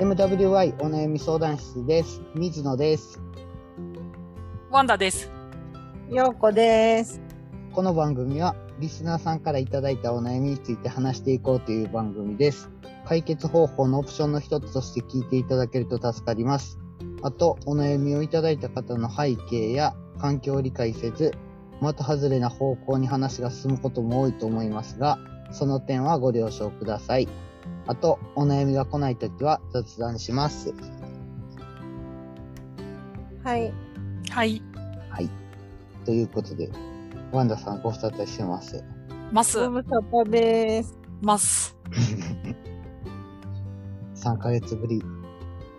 MWI お悩み相談室です。水野です。ワンダです。ようこです。この番組はリスナーさんからいただいたお悩みについて話していこうという番組です。解決方法のオプションの一つとして聞いていただけると助かります。あと、お悩みをいただいた方の背景や環境を理解せず、的外れな方向に話が進むことも多いと思いますが、その点はご了承ください。あと、お悩みが来ないときは雑談します。はい。はい。はい。ということで、ワンダさんご無沙汰してます。ます。ご無沙汰です。ます。3ヶ月ぶり。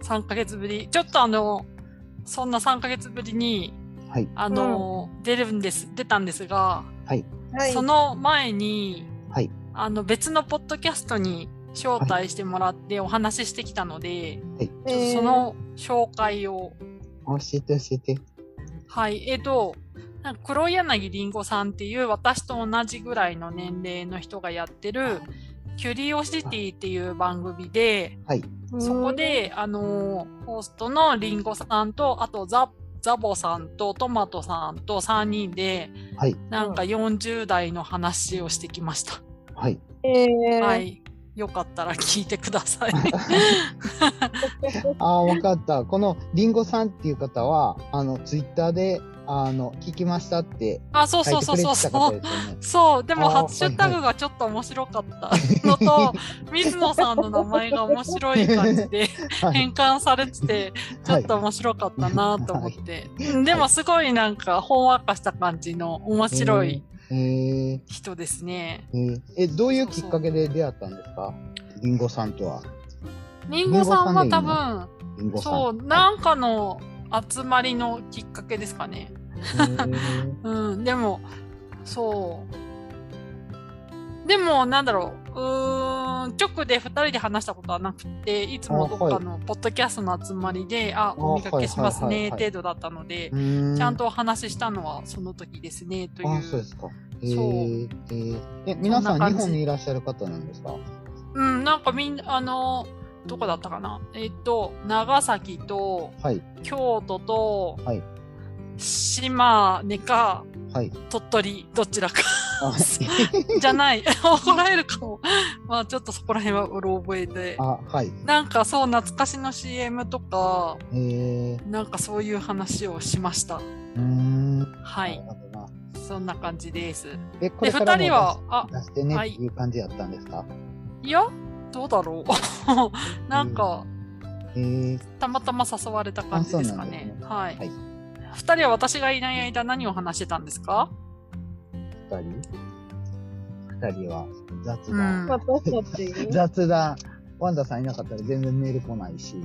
3ヶ月ぶり。ちょっとあの、そんな3ヶ月ぶりに、はい。あの、出るんです、出たんですが、はい。はい。その前に、はい。あの、別のポッドキャストに招待してもらってお話ししてきたので、はい。その紹介を、教えて教えて。はい。えっと、なんか黒柳りんごさんっていう私と同じぐらいの年齢の人がやってる、キュリオシティっていう番組で、はい。うんそこ、で、あのーホストのリンゴさんと、あとザ、ザボさんとトマトさんと3人で、はい。なんか40代の話をしてきました。はい。えー、は。い。よかったら聞いてください。ああ、わかった。このリンゴさんっていう方は、あの、ツイッターで、あの、聞きましたってあ、そうそうそうそうそう。そう、でもハッシュタグがちょっと面白かったのと、水野さんの名前が面白い感じで はい。変換されてて、ちょっと面白かったなと思って。うんでもすごいなんか、ほんわかした感じの面白いえー、人ですね。えどういうきっかけで出会ったんですか？リンゴさんとは。リンゴさんは多分。そう、なんかの集まりのきっかけですかね。うん、でも、そう。でも、なんだろう、うーん、直で二人で話したことはなくて、いつもどっかのポッドキャストの集まりで、あ、お見かけしますね、はいはいはいはい程度だったのでちゃんとお話ししたのはその時ですね、といあ、そうでう。すか。えー、えー、え、皆さん日本にいらっしゃる方なんですか？うん、なんかみんな、あの、どこだったかな？えっと、長崎と、はい。京都と、はい島根か、はい。鳥取、どちらか。あ、じゃない。怒られるかも。まあちょっとそこら辺はうろ覚えで。あはい。なんかそう、懐かしの CM とか、えー、なんかそういう話をしました。うーん。はい。そんな感じです。え、こで、れからも二人は、あ、出してねはいっていう感じやったんですか、いや、どうだろう。なんか、えー、たまたま誘われた感じですかね。ねはいはい。二人は私がいない間何を話してたんですか？二人？二人は雑うん談。私たち？雑談。ワンダさんいなかったら全然メール来ないし。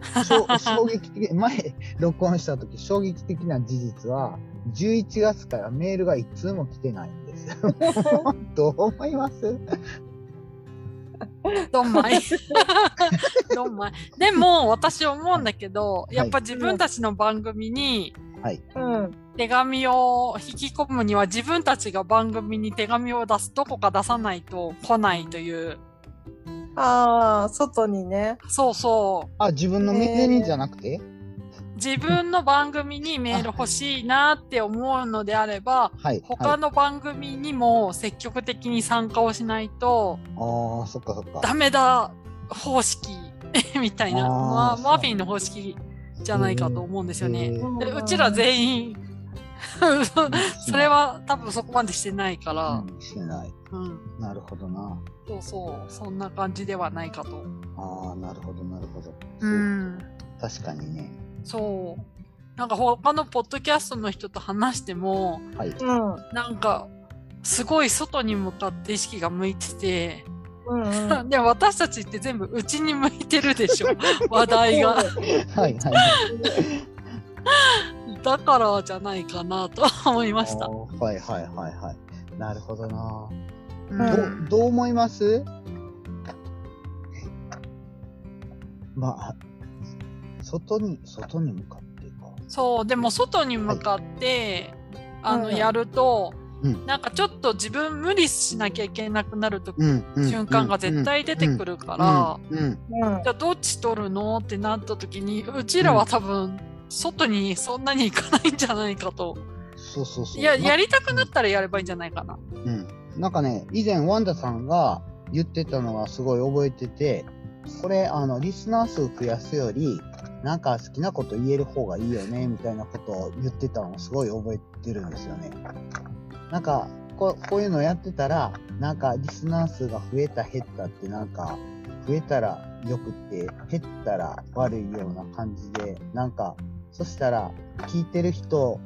衝撃的、前、録音した時、衝撃的な事実は、11月からメールが一通も来てないんです。どう思います？どんまい。どんまい。でも、私思うんだけど、やっぱ自分たちの番組にはい。うん。手紙を引き込むには自分たちが番組に手紙を出す、どこか出さないと来ないという。ああ、外にね。そうそう。あ、自分のメールじゃなくて、自分の番組にメール欲しいなって思うのであれば、はい。他の番組にも積極的に参加をしないと、はい、ああ、そっかそっか。ダメだ方式 みたいな、まあ、マフィンの方式じゃないかと思うんですよね。でうちら全員、それは多分そこまでしてないから、うん、してない。うん、なるほどな。そうそう、そんな感じではないかと。ああ、なるほど、なるほど。うん、確かにね。そう。なんか他のポッドキャストの人と話しても、はい。うん。なんか、すごい外に向かって意識が向いてて、うんうん。でも私たちって全部内に向いてるでしょ、話題が。はい、はい。だからじゃないかなと思いました。はい、はい、はい、はい。なるほどな。うんどどう思います？まあ、外に、外に向かってか。そう、でも外に向かって、あの、うんやると、うんなんかちょっと自分無理しなきゃいけなくなると、うん。うん瞬間が絶対出てくるから、うん。うん。うんじゃあどっち取るのってなった時に、うちらは多分、外にそんなに行かないんじゃないかと。そうそうそう。いや、なやりたくなったらやればいいんじゃないかな。うん。なんかね、以前ワンダさんが言ってたのはすごい覚えてて、これ、あの、リスナー数増やすより、なんか好きなこと言える方がいいよね、みたいなことを言ってたのをすごい覚えてるんですよね。なんか、こうこういうのやってたら、なんかリスナー数が増えた減ったってなんか、増えたら良くって、減ったら悪いような感じで、なんか、そしたら、聞いてる人、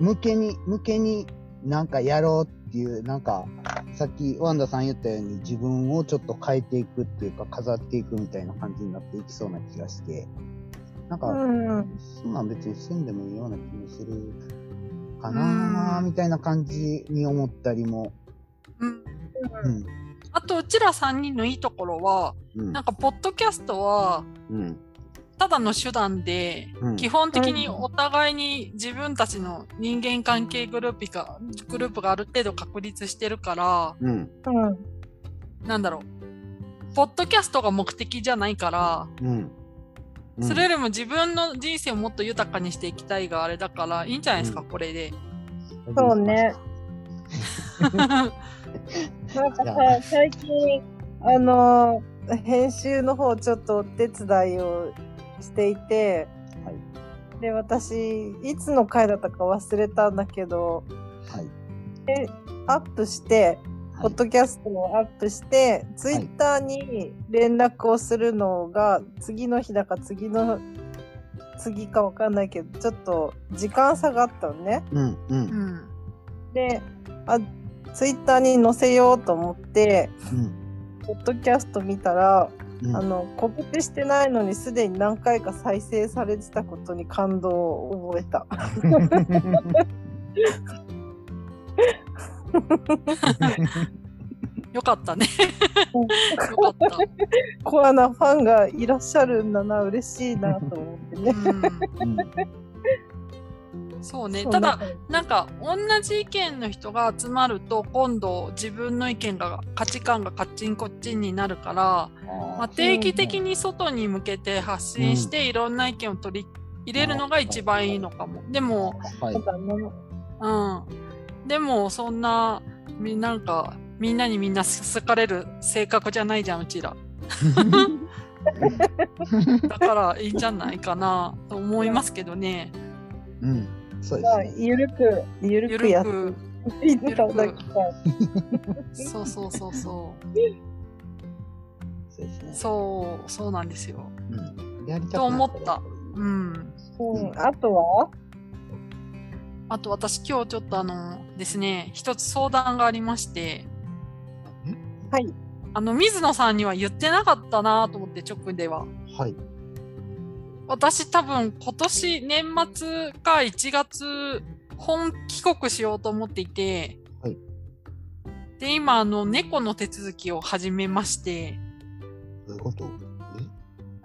向けに、向けになんかやろうっていう、なんか、さっきワンダさん言ったように自分をちょっと変えていくっていうか飾っていくみたいな感じになっていきそうな気がして、なんか、うん。そんなん別にせんでもいいような気もするかなうんみたいな感じに思ったりも。うん。うん。あと、うちら3人のいいところは、うん。なんか、ポッドキャストは、うん。ただの手段で、うん基本的にお互いに自分たちの人間関係グループが、グループがある程度確立してるから、うん。うん。なんだろう。ポッドキャストが目的じゃないから、うん。うんそれよりも自分の人生をもっと豊かにしていきたいがあれだから、いいんじゃないですか、うんこれで。そうね。なんかさ、最近、あの、編集の方ちょっとお手伝いをしていて、はいで、私、いつの回だったか忘れたんだけど、はい。アップして、ポッドキャストをアップして、ツイッターに連絡をするのが、次の日だか次の、次かわかんないけど、ちょっと時間差があったのね。うん。う。うんん。で、あ、ツイッターに載せようと思って、うん。ポッドキャスト見たら、うんあの、告知してないのにすでに何回か再生されてたことに感動を覚えた。よかったね。うんよかった。コアなファンがいらっしゃるんだな、嬉しいなと思ってね。うん、うんそうね。ただ、なんか同じ意見の人が集まると、今度自分の意見が、価値観がカッチンコッチンになるから、あまあ、定期的に外に向けて発信して、いろんな意見を取り入れるのが一番いいのかも。でも、ーはいそう。ん。でも、そんな、みなんか、みんなにみんな好かれる性格じゃないじゃん、うちら。だから、いいんじゃないかな、と思いますけどね。うん。そうでまあ、すね。ゆるく、ゆるゆくやっ。ていただきたい。そうそうそうそそうですねう。。そう、そうなんですよ。うん。やりたと思ったらうん。うん、あとは？あと私今日ちょっとあのですね、一つ相談がありまして、はい。あの、水野さんには言ってなかったなと思って直では。はい。私多分今年年末か1月本帰国しようと思っていて、はいで、今あの猫の手続きを始めまして、どういうこと？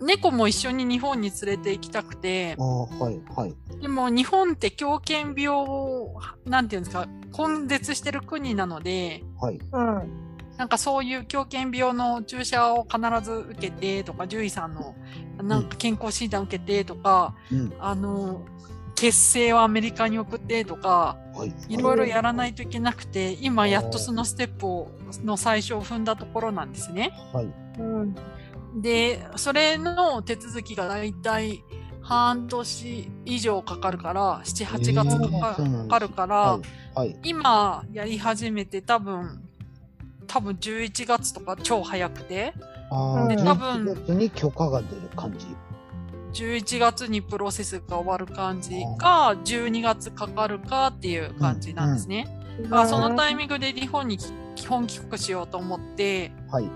猫も一緒に日本に連れて行きたくてあ、あ、はい、はい。でも日本って狂犬病を、なんていうんですか、根絶してる国なので、はい。うん。なんかそういう狂犬病の注射を必ず受けてとか、獣医さんのなんか健康診断受けてとか、うん。あの、血清をアメリカに送ってとか、はい。いろいろやらないといけなくて、今やっとそのステップを、の最初を踏んだところなんですね。はい。うん。で、それの手続きがだいたい半年以上かかるから、7、8月かかるから、はい。はい。今やり始めて多分、多分11月とか超早くて、ああ、で多分11月に許可が出る感じ。11月にプロセスが終わる感じか、12月かかるかっていう感じなんですね。だからそのタイミングで日本に基本帰国しようと思って、はい。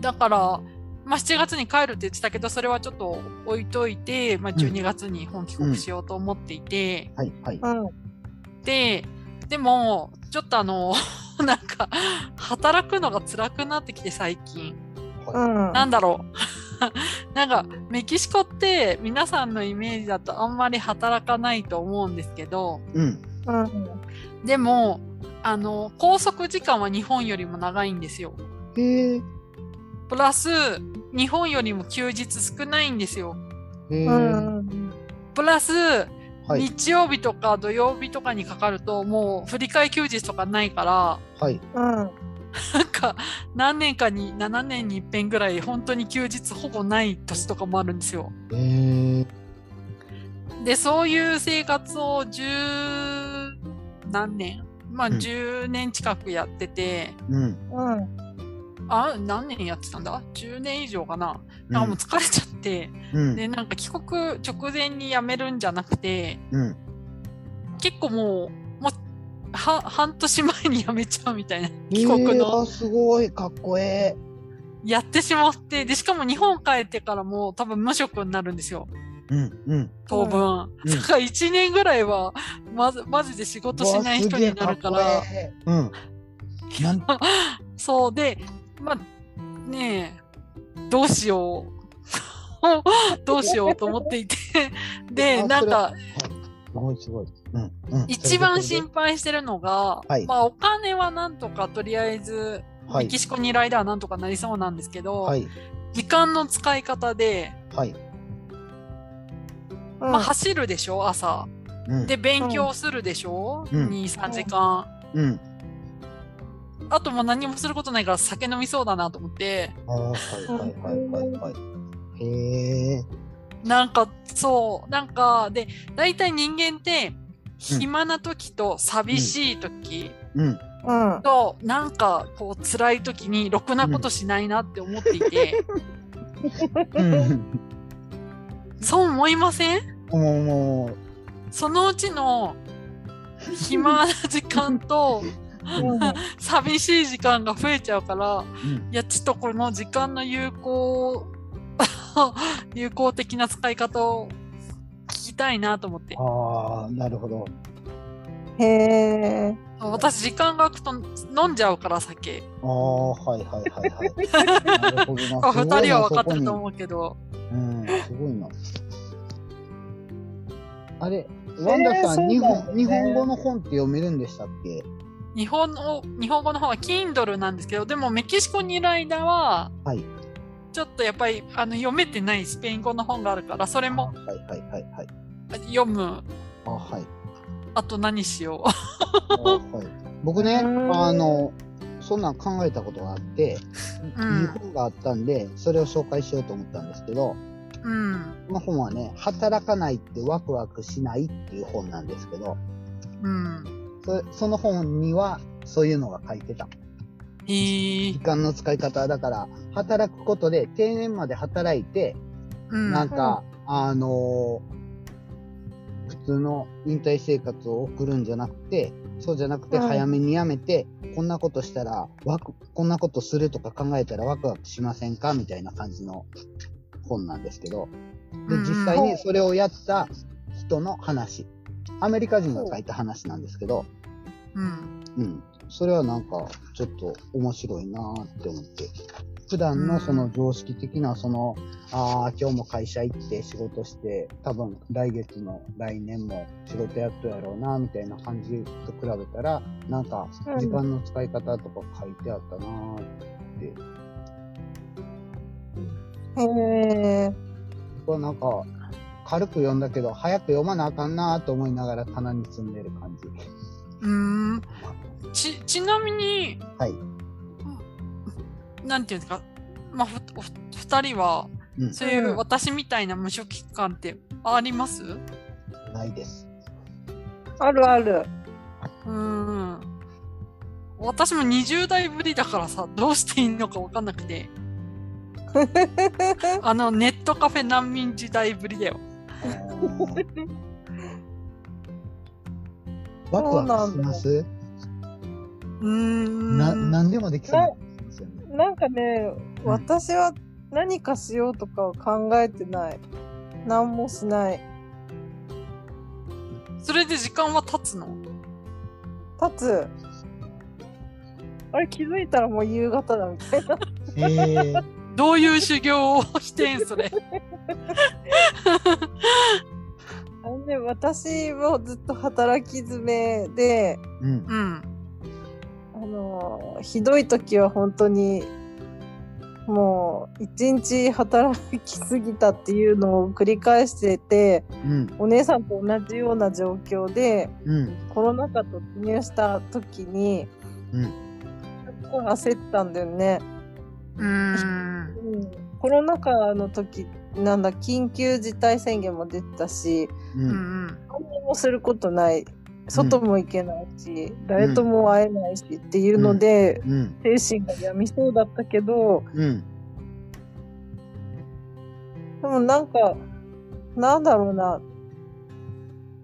だから、まあ、7月に帰るって言ってたけど、それはちょっと置いといて、まあ、12月に本帰国しようと思っていて、はい。はい。うん。で、でも、ちょっとあの、なんか、働くのが辛くなってきて最近。うん。なんだろう。なんか、メキシコって皆さんのイメージだとあんまり働かないと思うんですけど、うん。うん。でも、あの、拘束時間は日本よりも長いんですよ。へえ。プラス、日本よりも休日少ないんですよ。プラス、はい。日曜日とか土曜日とかにかかると、もう振り替え休日とかないから、はい。うん。なんか何年かに、7年に一遍ぐらい本当に休日ほぼない年とかもあるんですよ。で、そういう生活を十何年まあうん10年近くやってて、うん。うん。あ、何年やってたんだ ?10 年以上かな。なんかもう疲れちゃって、うん。で、なんか帰国直前に辞めるんじゃなくて、うん。結構もう、もう、は、半年前に辞めちゃうみたいな、帰国えーすごい、かっこえやってしまって、で、しかも日本帰ってからも多分無職になるんですよ、え。うん。うん。当分。うんだから1年ぐらいは、まず、マジで仕事しない人になるから、うん そうで、まあ、ねえ、どうしよう。どうしようと思っていて、で、あなんか。一番心配してるのが、はいまあお金はなんとかとりあえず、はいメキ。シコにいる間はなんとかなりそうなんですけど、はい。時間の使い方で、はい。うん。まあ走るでしょ、朝。うん。で、勉強するでしょ、うん2、3時間。うん。あともう何もすることないから酒飲みそうだなと思って、ああ、はい、はい、はい、はい、はい。へえ。なんか、そう、なんか、で、大体人間って、暇な時と寂しい時うん。うん。と、なんか、こう、辛い時にろくなことしないなって思っていて、うん。そう思いません？そのうちの暇な時間と 寂しい時間が増えちゃうから、う、うん。いや、ちょっとこの時間の有効、有効的な使い方を聞きたいなと思って。ああ、なるほど。へえ。私、時間が空くと飲んじゃうから、酒。ああ、はい、はい、はい、はい。なるほどな。二人は分かってるとう。思うけど。うん、すごいな。あれ、ワンダさん、そう日本、日本語の本って読めるんでしたっけ？日本の、日本語の方は Kindle なんですけど、でもメキシコにいる間は、はい。ちょっとやっぱりあの読めてないスペイン語の本があるから、それも。読む。あはい。あと何しよあはい。僕ね、うんあの、そんなん考えたことがあって、うんいい本があったんで、それを紹介しようと思ったんですけど、う。うん。この本はね、働かないってワクワクしないっていう本なんですけど、うん。そその本にはそういうのが書いてた。えー時、間の使い方だから、働くことで定年まで働いて、うん。なんか、あのー普通の引退生活を送るんじゃなくて、そうじゃなくてうん早めに辞めて、こんなことしたら、ワク、こんなことするとか考えたらワクワクしませんかみたいな感じの本なんですけど、で、うん実際にそれをやった人の話。アメリカ人が書いた話なんですけど、うん。うん。それはなんか、ちょっと面白いなーって思って。普段のその常識的な、その、ああ、今日も会社行って仕事して、多分来月の来年も仕事やっとやろうな、みたいな感じと比べたら、なんか、うん時間の使い方とか書いてあったなーって。へえ。これなんか、軽く読んだけど、早く読まなあかんなーと思いながら棚に積んでる感じ。うーん。ち、ちなみに、はい。なんていうんですか、まあ、ふ、おふ二人は、うん。そういううん私みたいな無職期間ってあります？ないです。あるある。うーん。私も20代ぶりだからさ、どうしていいのかわかんなくて。あの、ネットカフェ難民時代ぶりだよ。ワクワクします？うーん。な、なんでもできそうな気がしますよね。なんかね、うん私は何かしようとかは考えてない。何もしない。それで時間は経つの？立つ。あれ気づいたらもう夕方だみたいな。へ え。どういう修行をしてんそれ。何ね、私もずっと働き詰めで、うん。うん。あの、ひどい時は本当に、もう、一日働きすぎたっていうのを繰り返してて、うん。お姉さんと同じような状況で、うん。コロナ禍突入した時に、うん。結構焦ったんだよね。うーん。うん、コロナ禍の時、なんだ、緊急事態宣言も出てたし、う。うんん。何にもすることない。外も行けないし、誰とも会えないしっていうので、うん。精神が病みそうだったけど、うん。でもなんか、なんだろうな。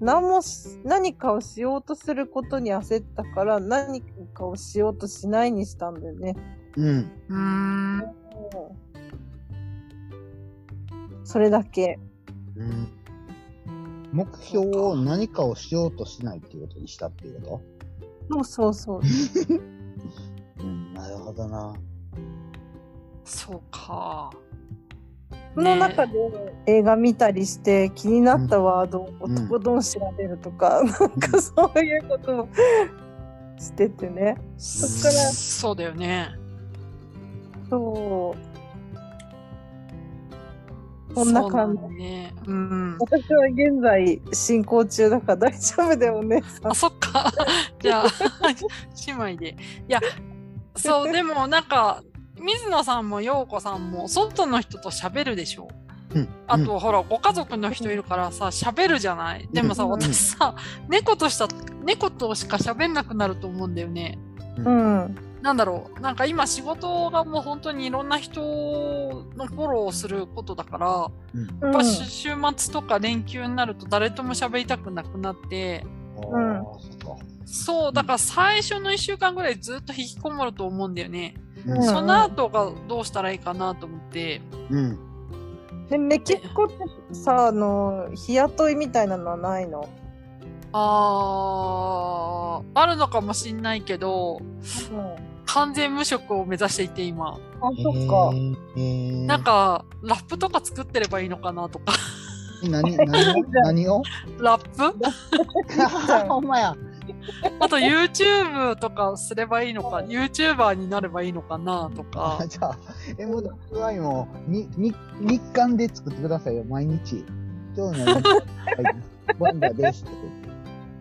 何もし、何かをしようとすることに焦ったから、何かをしようとしないにしたんだよね。うん。うーん。それだけ。うん。目標を何かをしようとしないっていうことにしたっていうこそうそうそう。とうん。なるほどな。そうか。その中で映画見たりして気になったワードをうんとことん調べるとか、なんかそういうことをしててね。そっから、そうだよね。そう。こんな感じね。うん。私は現在進行中だから大丈夫だよね。あ、そっか。じゃあ、姉妹で。いや、そう、でもなんか、水野さんも陽子さんも外の人と喋るでしょ？うん。あと、ほら、ご家族の人いるからさ、喋るじゃない？でもさ、うん私さ、猫とした、猫としか喋んなくなると思うんだよね。うん。なんだろう。なんか今仕事がもう本当にいろんな人のフォローをすることだから、うん。うんやっぱし週末とか連休になると誰とも喋りたくなくなって、ああ、そう、だから最初の一週間ぐらいずっと引きこもると思うんだよね。うんうんその後がどうしたらいいかなと思って。うん。で、メキシコってさ、あの、日雇いみたいなのはないの？あー、あるのかもしんないけど、うん。完全無職を目指していて今。あ、そっか。えー、なんか、ラップとか作ってればいいのかなとか。何、何を？何を？ラップ？ほんまや。あと YouTube とかすればいいのか、YouTuber になればいいのかなとかあ。じゃあ、エモダフワインをにに日刊で作ってくださいよ、毎日。今日の、はい、ボンダです。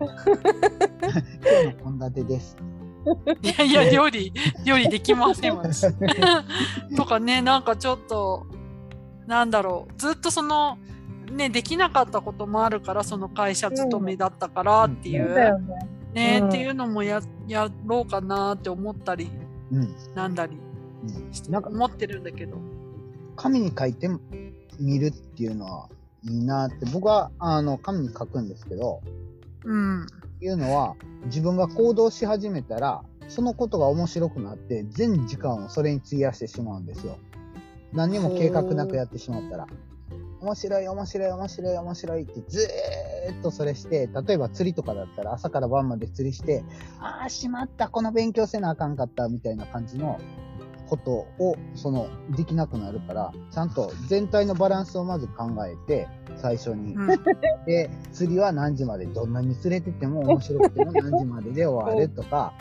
今日の献立です。いやいや、料理、料理できません私。とかね、なんかちょっと、なんだろう、ずっとその、ね、できなかったこともあるから、その会社勤めだったからっていそうね。っていうのもや、やろうかなって思ったり、うん。なんだり、うん、なんか、思ってるんだけど。紙に書いてみるっていうのはいいなって、僕は、あの、紙に書くんですけど、うん。いうのは、自分が行動し始めたら、そのことが面白くなって、全時間をそれに費やしてしまうんですよ。何にも計画なくやってしまったら。面白い、面白い、面白い、面白いってずーっとそれして、例えば釣りとかだったら朝から晩まで釣りして、ああ、しまった、この勉強せなあかんかった、みたいな感じのことを、その、できなくなるから、ちゃんと全体のバランスをまず考えて、最初に。うん で、釣りは何時まで、どんなに釣れてても面白くても何時までで終わるとか、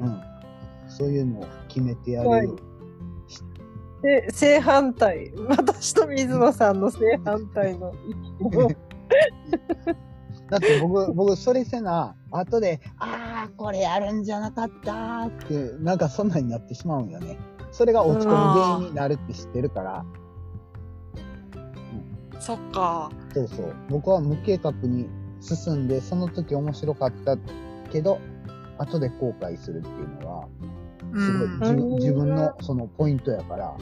うん。そういうのを決めてやる。はいで、正反対。私と水野さんの正反対の 意見を。だって僕、僕、それせな、後で、ああ、これやるんじゃなかったーって、なんかそんなになってしまうんよね。それが落ち込む原因になるって知ってるから、そっか。そうそう。僕は無計画に進んで、その時面白かったけど、後で後悔するっていうのは、うすごいうん自分のそのポイントやから、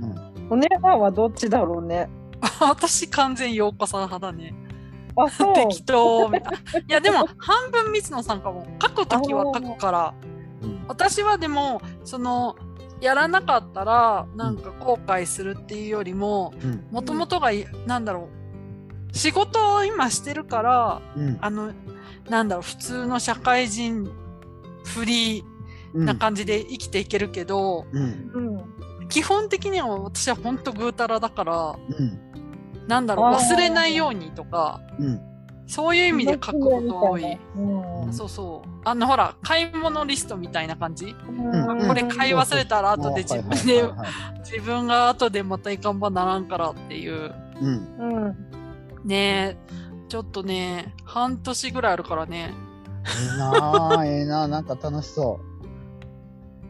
うん。お姉さんはどっちだろうね。私完全陽子さん派だね。あ、そう。適当みたいな。いや、でも、半分水野さんかも。書くときは書くから。うん私はでも、その、やらなかったら、なんか後悔するっていうよりも、うん。もともとがい、なんだろう。仕事を今してるから、うん。あの、なんだろう、普通の社会人、フリーな感じで生きていけるけど、うん。うん。基本的には私は本当ぐうたらだから、うん。なんだろう、忘れないようにとか、うん。そういう意味で書くこと多い。うんそうそう。あの、ほら、買い物リストみたいな感じ。うんこれ買い忘れたら後で自分で自分が後でまたいかんばならんからっていう。うん。うん。ねえ、ちょっとね、半年ぐらいあるからね。ええなあ、ええなあ、なんか楽しそ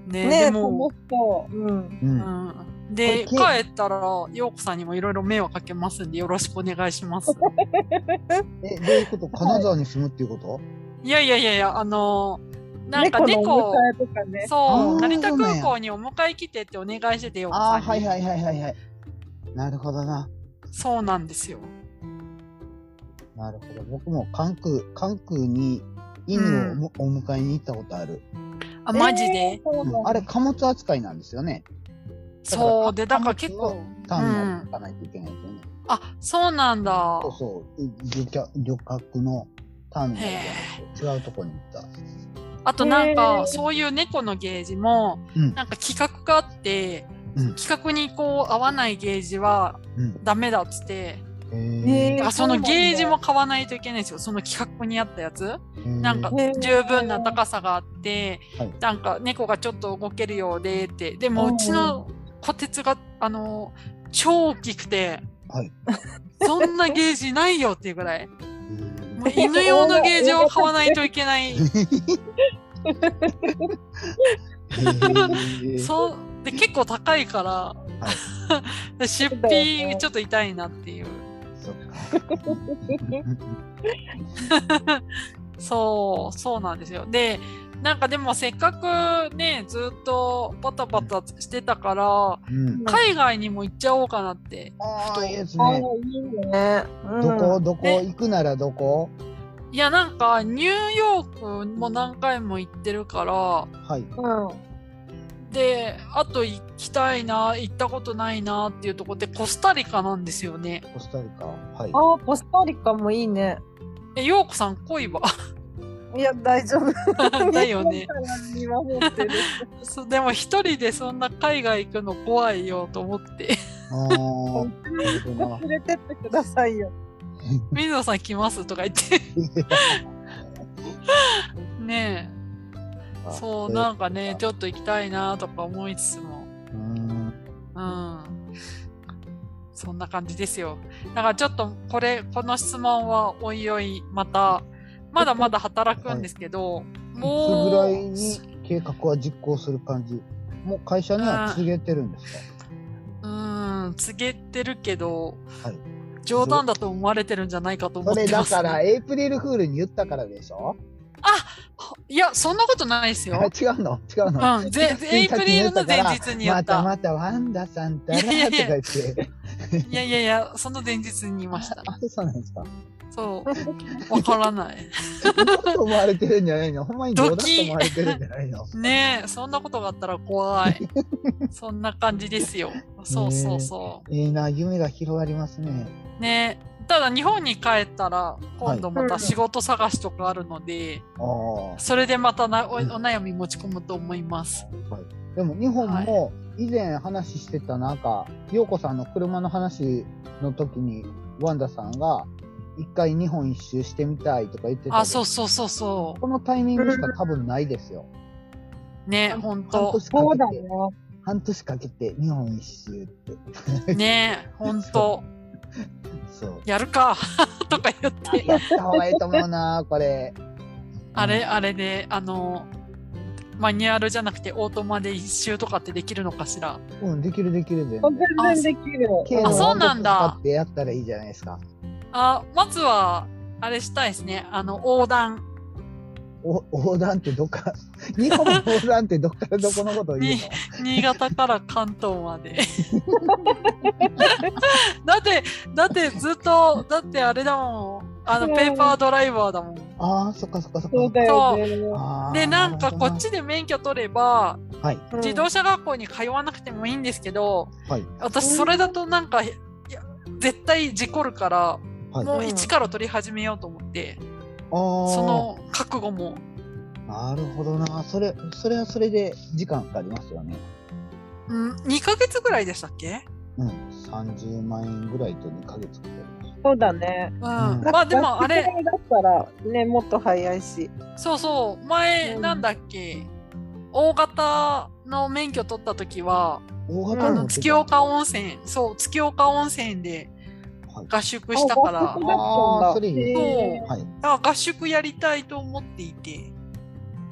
ねえ、ねえ、でも、楽しそう。うん。う。ん。で、帰ったら、ようこさんにもいろいろ迷惑かけますんで、よろしくお願いします。え、どういうこと？金沢に住むっていうこと？いやいやいやいや、あのーなんか猫ね。そう、成田空港にお迎え来てってお願いしててよ、ああ、お子さんにはいはいはいはいはい。なるほどな。そうなんですよ。なるほど。僕も関空、関空に犬をもお迎えに行ったことある。あ、マジで、えーあれ、貨物扱いなんですよね。そう、で、だから貨結構物を、ターミナルに行かないといけないですよね。あ、そうなんだ。そうそう。旅客旅客のターミナルじゃなくて、違うとこに行った。あとなんへか、ーそういう猫のゲージも、うんなんか企画があって、うん企画にこう合わないゲージはうん。ダメだっつって、へへーあそのゲージも買わないといけないんですよ。その企画に合ったやつ。え。なんか十分な高さがあって、はいなんか猫がちょっと動けるようでって。でもうんうちの小鉄が、あの、超大きくて、はい。そんなゲージないよっていうぐらい。うんもう犬用のゲージを買わないといけない。そう。で、結構高いから、で 出費ちょっと痛いなっていう。そ う、そうなんですよ。で、なんかでもせっかくね、ずっとパタパタしてたから、うん。海外にも行っちゃおうかなって。ああ、いいですあね。ーいいね。うんどこ、どこ、ね行くならどこ？いや、なんか、ニューヨークも何回も行ってるから、はい。うん。で、あと行きたいな、行ったことないなっていうところで、コスタリカなんですよね。コスタリカ。はい。ああ、コスタリカもいいね。え、ようこさん来いば。いや、大丈夫。だよね。そうでも一人でそんな海外行くの怖いよと思って。連れてってくださいよ。水野さん来ますとか言って。ねえ。そう、なんかね、ちょっと行きたいなとか思いつつも。うん。うん。そんな感じですよ。だからちょっとこれ、この質問はおいおいまた、まだまだ働くんですけど、いつもう、ぐらいに計画は実行する感じ？もう会社には告げてるんですか？うん、告げてるけど、はい冗談だと思われてるんじゃないかと思それってます、だから、エイプリルフールに言ったからでしょ？いや、そんなことないですあよ。違うの？違うの、うん、ぜ エイプリルの前日に言まった。たまたワンダさんだらとかいやいやいや言って。いやいやいや、その前日に言いました。あ、そうなんですか。そう。わからない。思われてるんじゃないのほんまに冗談とドキ思われてるんじゃないのねえ、そんなことがあったら怖い。そんな感じですよ。そうそうそええな、夢が広がりますね。う。ねえ。ただ日本に帰ったら、今度また仕事探しとかあるので、ああ。それでまたなおお悩み持ち込むと思います。でも日本も以前話してたなんか、陽子さんの車の話の時に、ワンダさんが一回日本一周してみたいとか言ってたあ、そうそうそうそこのタイミングしか多分ないですよ。う。ねえ、ほん半と。年かけて、そうだね。半年かけて日本一周って。ねえ、ほんと。そう。やるか とか言って。やった方がいいと思うな、これ。あれ、あれで、あの、マニュアルじゃなくてオートマで一周とかってできるのかしら？うん、できるできる全全然。然できる。あそうなんだってやったらいいじゃないですか。あ、まずは、あれしたいですね。あの、横断。お横断ってどっか、日本横断ってどっから どこのことを言うの？新潟から関東まで。だって、だってずっと、だってあれだもん。あの、うんペーパードライバーだもん。ああ、そっかそっかそっか。そうで、なんかこっ。るちで免許取れば、はい。うん自動車学校に通わなくてもいいんですけど、はい。私それだとなんか、いや絶対事故るから、はい。もう一から取り始めようと思って、その覚悟も。なるほどな。それ、それはそれで時間かかりますよね。うん、2ヶ月ぐらいでしたっけ？うん。30万円ぐらいと2ヶ月かかります。そうだね。うん。まあでもあれ、だったらね、もっと早いし。そうそう、前、うんなんだっけ、大型の免許取った時は、大あ型のの月岡温泉、そう、月岡温泉ではい合宿したから、あ合宿だったんだ。あーそれい合宿やりたいと思っていて、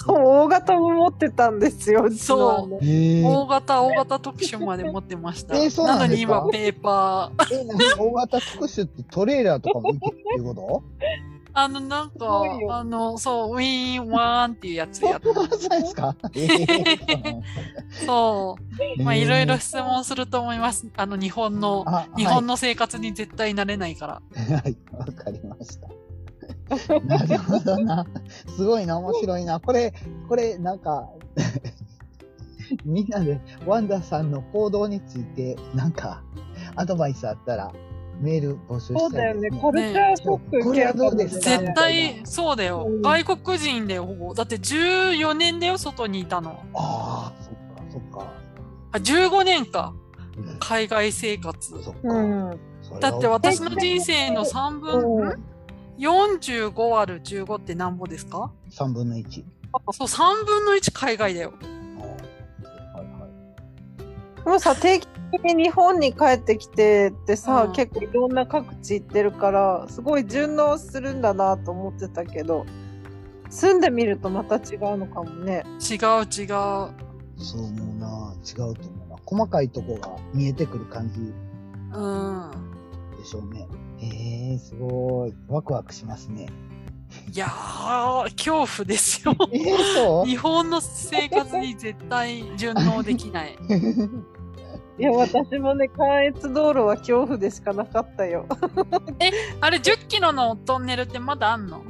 大型も持ってたんですよ。そう。大型、大型特殊まで持ってました。えーそうなんのに今、ペーパー。大型特殊ってトレーラーとかもいけるっていうこと？あの、なんかあの、そう、ウィーンワーンっていうやつやっそうですか？え ーそう。まあ、いろいろ質問すると思います。あの、日本の、あ日本の生活に絶対慣れないから。はい、わかりました。なるほどな。すごいな、面白いな。これ、これ、なんか、みんなでワンダさんの行動について、なんか、アドバイスあったら、メール募集そうだよね。したいです、ね。カルチャーショック受けやったもんねこれはどうですか？絶対、そうだようん。外国人だよ、ほぼ。だって14年だよ、外にいたの。ああ、そっか、そっか。あ、15年か。うん海外生活。そっか。だって私の人生の3分、うんん ?45 割る15って何ぼですか？3分の1。そう、3分の1海外だよ。はいはい。でもさ、定期的に日本に帰ってきてってさ、うん結構いろんな各地行ってるから、すごい順応するんだなと思ってたけど、住んでみるとまた違うのかもね。違う違う。そう思うな。違うと思うな。細かいとこが見えてくる感じうん。でしょうね。えー、すごい。ワクワクしますね。いやー、恐怖ですよ。日本の生活に絶対順応できない。いや、私もね、関越道路は恐怖でしかなかったよ。あれ、10キロのトンネルってまだあんの？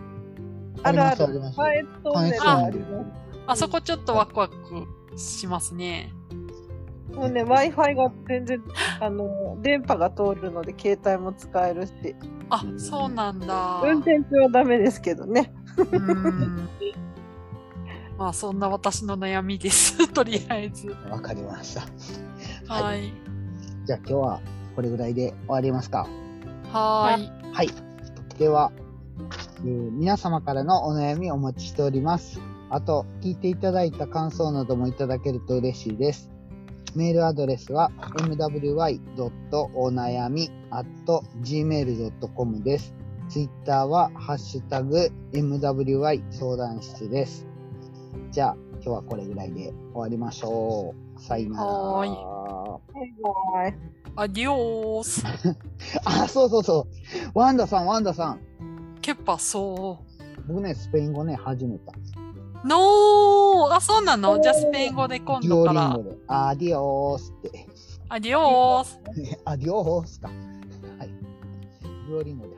あるある関越トンネルはあります。あそこちょっとワクワクしますね。もうね、Wi-Fi が全然、あの、電波が通るので、携帯も使えるし、あ、そうなんだ。運転中はダメですけどね。まあ、そんな私の悩みです。とりあえず。わかりました。はい。じゃあ今日はこれぐらいで終わりますか。はーい。はい。では、えー皆様からのお悩みお待ちしております。あと、聞いていただいた感想などもいただけると嬉しいです。メールアドレスは mwy.onayami.gmail.com です。ツイッターはハッシュタグ MWY 相談室です。じゃあ、今日はこれぐらいで終わりましょう。さよなら。はーいはい。アディオース。あ、そうそうそう。ワンダさん、ワンダさん。ケッパソ僕ね、スペイン語ね、始めた。ー。ノーあ、そうなの？じゃあスペイン語で今度からオリンゴ。で。アディオースって。アディオース。アディオースか。はい。デュオリンゴで。